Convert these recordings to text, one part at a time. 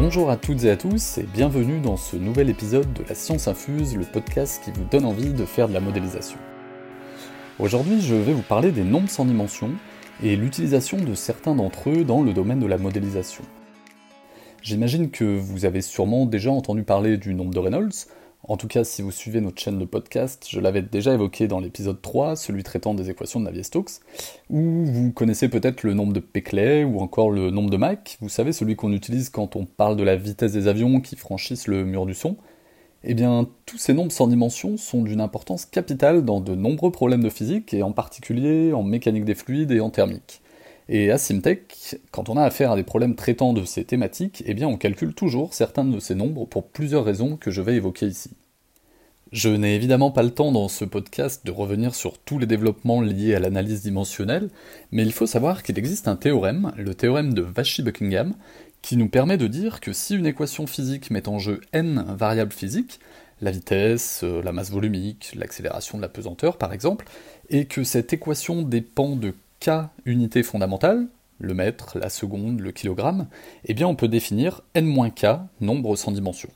Bonjour à toutes et à tous et bienvenue dans ce nouvel épisode de La Science Infuse, le podcast qui vous donne envie de faire de la modélisation. Aujourd'hui, je vais vous parler des nombres sans dimension et l'utilisation de certains d'entre eux dans le domaine de la modélisation. J'imagine que vous avez sûrement déjà entendu parler du nombre de Reynolds, en tout cas, si vous suivez notre chaîne de podcast, je l'avais déjà évoqué dans l'épisode 3, celui traitant des équations de Navier-Stokes, où vous connaissez peut-être le nombre de Peclet ou encore le nombre de Mach, vous savez, celui qu'on utilise quand on parle de la vitesse des avions qui franchissent le mur du son. Eh bien, tous ces nombres sans dimension sont d'une importance capitale dans de nombreux problèmes de physique, et en particulier en mécanique des fluides et en thermique. Et à Simtech, quand on a affaire à des problèmes traitant de ces thématiques, eh bien on calcule toujours certains de ces nombres pour plusieurs raisons que je vais évoquer ici. Je n'ai évidemment pas le temps dans ce podcast de revenir sur tous les développements liés à l'analyse dimensionnelle, mais il faut savoir qu'il existe un théorème, le théorème de Vachi-Buckingham, qui nous permet de dire que si une équation physique met en jeu n variables physiques, la vitesse, euh, la masse volumique, l'accélération de la pesanteur par exemple, et que cette équation dépend de k unités fondamentales, le mètre, la seconde, le kilogramme, eh bien on peut définir n-k nombre sans dimension.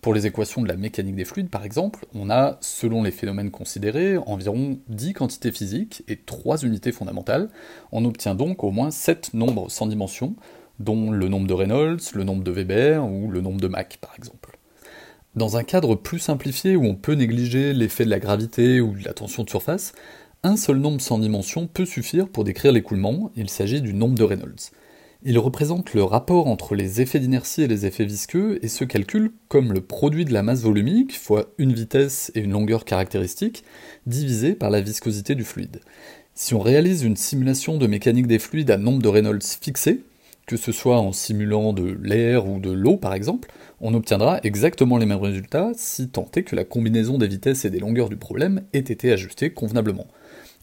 Pour les équations de la mécanique des fluides, par exemple, on a, selon les phénomènes considérés, environ 10 quantités physiques et 3 unités fondamentales. On obtient donc au moins 7 nombres sans dimension, dont le nombre de Reynolds, le nombre de Weber ou le nombre de Mach, par exemple. Dans un cadre plus simplifié où on peut négliger l'effet de la gravité ou de la tension de surface, un seul nombre sans dimension peut suffire pour décrire l'écoulement, il s'agit du nombre de Reynolds. Il représente le rapport entre les effets d'inertie et les effets visqueux et se calcule comme le produit de la masse volumique fois une vitesse et une longueur caractéristique divisé par la viscosité du fluide. Si on réalise une simulation de mécanique des fluides à nombre de Reynolds fixé, que ce soit en simulant de l'air ou de l'eau par exemple, on obtiendra exactement les mêmes résultats si tant est que la combinaison des vitesses et des longueurs du problème ait été ajustée convenablement.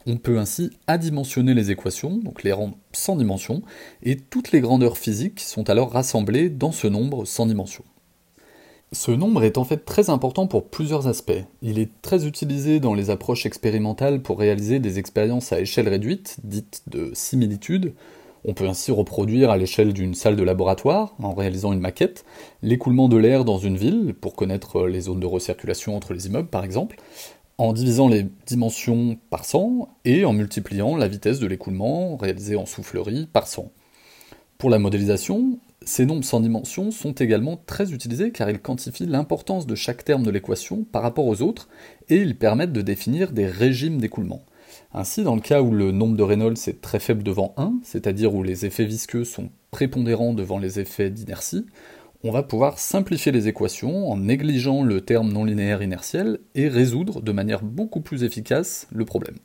On peut ainsi adimensionner les équations, donc les rendre sans dimension, et toutes les grandeurs physiques sont alors rassemblées dans ce nombre sans dimension. Ce nombre est en fait très important pour plusieurs aspects. Il est très utilisé dans les approches expérimentales pour réaliser des expériences à échelle réduite, dites de similitude. On peut ainsi reproduire à l'échelle d'une salle de laboratoire, en réalisant une maquette, l'écoulement de l'air dans une ville, pour connaître les zones de recirculation entre les immeubles par exemple, en divisant les dimensions par 100 et en multipliant la vitesse de l'écoulement réalisé en soufflerie par 100. Pour la modélisation, ces nombres sans dimension sont également très utilisés car ils quantifient l'importance de chaque terme de l'équation par rapport aux autres et ils permettent de définir des régimes d'écoulement. Ainsi, dans le cas où le nombre de Reynolds est très faible devant 1, c'est-à-dire où les effets visqueux sont prépondérants devant les effets d'inertie, on va pouvoir simplifier les équations en négligeant le terme non linéaire inertiel et résoudre de manière beaucoup plus efficace le problème.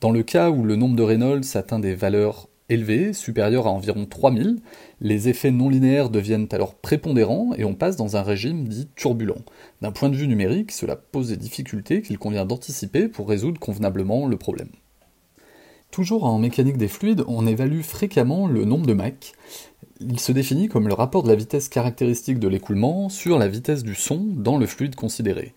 Dans le cas où le nombre de Reynolds atteint des valeurs élevées, supérieures à environ 3000, les effets non linéaires deviennent alors prépondérants et on passe dans un régime dit turbulent. D'un point de vue numérique, cela pose des difficultés qu'il convient d'anticiper pour résoudre convenablement le problème. Toujours en mécanique des fluides, on évalue fréquemment le nombre de Mach, il se définit comme le rapport de la vitesse caractéristique de l'écoulement sur la vitesse du son dans le fluide considéré.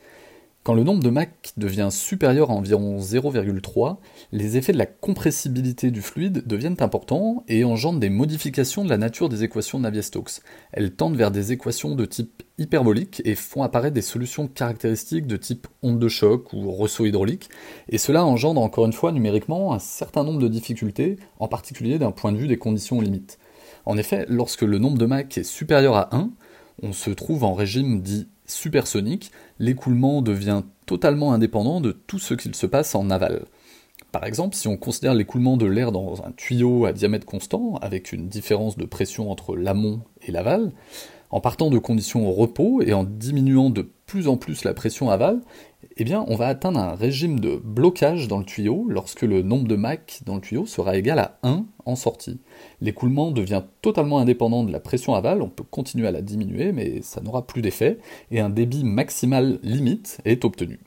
Quand le nombre de Mach devient supérieur à environ 0,3, les effets de la compressibilité du fluide deviennent importants et engendrent des modifications de la nature des équations de Navier-Stokes. Elles tendent vers des équations de type hyperbolique et font apparaître des solutions caractéristiques de type onde de choc ou ressaut hydraulique, et cela engendre encore une fois numériquement un certain nombre de difficultés, en particulier d'un point de vue des conditions limites. En effet, lorsque le nombre de Mach est supérieur à 1, on se trouve en régime dit supersonique, l'écoulement devient totalement indépendant de tout ce qu'il se passe en aval. Par exemple, si on considère l'écoulement de l'air dans un tuyau à diamètre constant, avec une différence de pression entre l'amont et l'aval, en partant de conditions au repos et en diminuant de plus en plus la pression aval, eh bien, on va atteindre un régime de blocage dans le tuyau lorsque le nombre de Mach dans le tuyau sera égal à 1 en sortie. L'écoulement devient totalement indépendant de la pression aval, on peut continuer à la diminuer, mais ça n'aura plus d'effet, et un débit maximal limite est obtenu.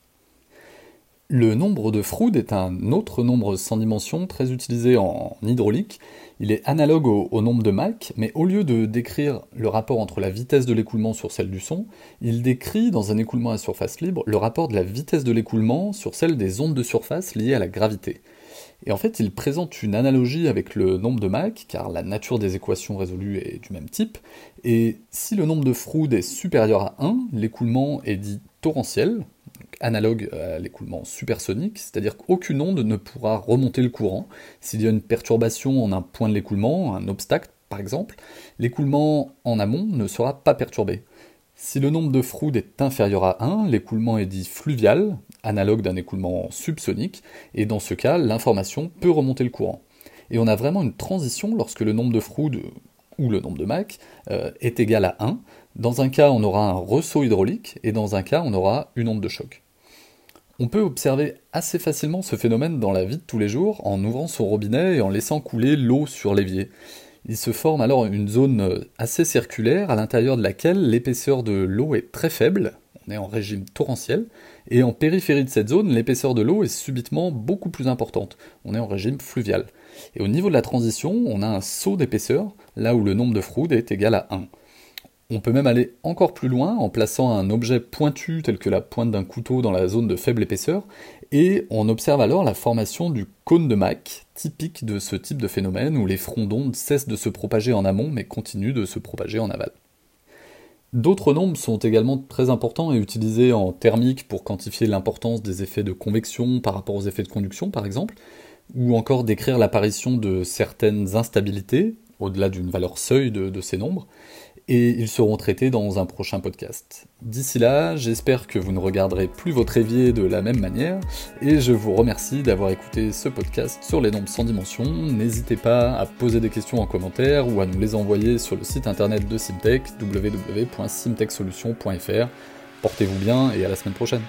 Le nombre de Froude est un autre nombre sans dimension très utilisé en hydraulique. Il est analogue au, nombre de Mach, mais au lieu de décrire le rapport entre la vitesse de l'écoulement sur celle du son, il décrit dans un écoulement à surface libre le rapport de la vitesse de l'écoulement sur celle des ondes de surface liées à la gravité. Et en fait, il présente une analogie avec le nombre de Mach, car la nature des équations résolues est du même type, et si le nombre de Froude est supérieur à 1, l'écoulement est dit torrentiel, analogue à l'écoulement supersonique, c'est-à-dire qu'aucune onde ne pourra remonter le courant. S'il y a une perturbation en un point de l'écoulement, un obstacle par exemple, l'écoulement en amont ne sera pas perturbé. Si le nombre de Froude est inférieur à 1, l'écoulement est dit fluvial, analogue d'un écoulement subsonique, et dans ce cas, l'information peut remonter le courant. Et on a vraiment une transition lorsque le nombre de Froude, ou le nombre de Mach, euh, est égal à 1. Dans un cas, on aura un ressaut hydraulique, et dans un cas, on aura une onde de choc. On peut observer assez facilement ce phénomène dans la vie de tous les jours en ouvrant son robinet et en laissant couler l'eau sur l'évier. Il se forme alors une zone assez circulaire à l'intérieur de laquelle l'épaisseur de l'eau est très faible, on est en régime torrentiel, et en périphérie de cette zone, l'épaisseur de l'eau est subitement beaucoup plus importante, on est en régime fluvial. Et au niveau de la transition, on a un saut d'épaisseur, là où le nombre de Froude est égal à 1. On peut même aller encore plus loin en plaçant un objet pointu tel que la pointe d'un couteau dans la zone de faible épaisseur, et on observe alors la formation du cône de Mach, typique de ce type de phénomène où les fronts d'onde cessent de se propager en amont mais continuent de se propager en aval. D'autres nombres sont également très importants et utilisés en thermique pour quantifier l'importance des effets de convection par rapport aux effets de conduction par exemple, ou encore décrire l'apparition de certaines instabilités, au-delà d'une valeur seuil de, ces nombres, et ils seront traités dans un prochain podcast. D'ici là, j'espère que vous ne regarderez plus votre évier de la même manière, et je vous remercie d'avoir écouté ce podcast sur les nombres sans dimension. N'hésitez pas à poser des questions en commentaire ou à nous les envoyer sur le site internet de Simtech, www.simtechsolutions.fr. Portez-vous bien et à la semaine prochaine.